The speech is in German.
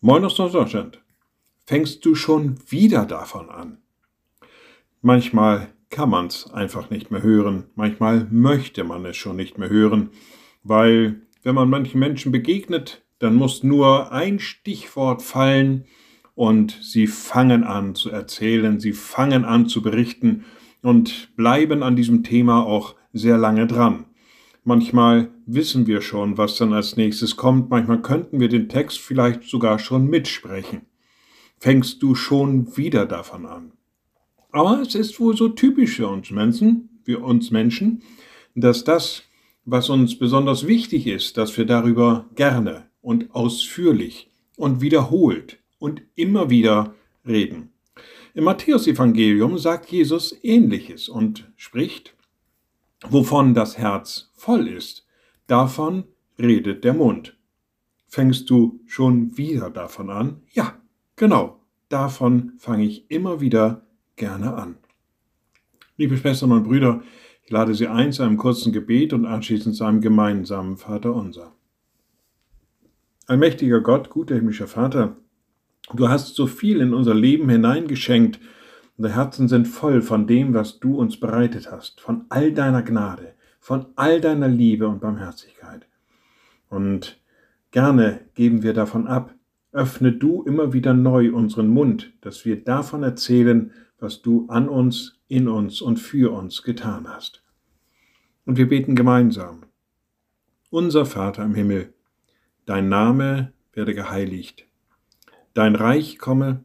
Moin aus Deutschland. Fängst du schon wieder davon an? Manchmal kann man es einfach nicht mehr hören, manchmal möchte man es schon nicht mehr hören, weil wenn man manchen Menschen begegnet, dann muss nur ein Stichwort fallen und sie fangen an zu erzählen, sie fangen an zu berichten und bleiben an diesem Thema auch sehr lange dran. Manchmal wissen wir schon, was dann als nächstes kommt. Manchmal könnten wir den Text vielleicht sogar schon mitsprechen. Fängst du schon wieder davon an? Aber es ist wohl so typisch für uns Menschen, für uns Menschen, dass das, was uns besonders wichtig ist, dass wir darüber gerne und ausführlich und wiederholt und immer wieder reden. Im Matthäusevangelium sagt Jesus ähnliches und spricht, wovon das Herz voll ist, davon redet der Mund. Fängst du schon wieder davon an? Ja, genau, davon fange ich immer wieder gerne an. Liebe Schwestern und Brüder, ich lade Sie ein zu einem kurzen Gebet und anschließend zu einem gemeinsamen Vater unser. Allmächtiger Gott, guter himmlischer Vater, du hast so viel in unser Leben hineingeschenkt, Unsere Herzen sind voll von dem, was du uns bereitet hast, von all deiner Gnade, von all deiner Liebe und Barmherzigkeit. Und gerne geben wir davon ab. Öffne du immer wieder neu unseren Mund, dass wir davon erzählen, was du an uns, in uns und für uns getan hast. Und wir beten gemeinsam. Unser Vater im Himmel, dein Name werde geheiligt, dein Reich komme,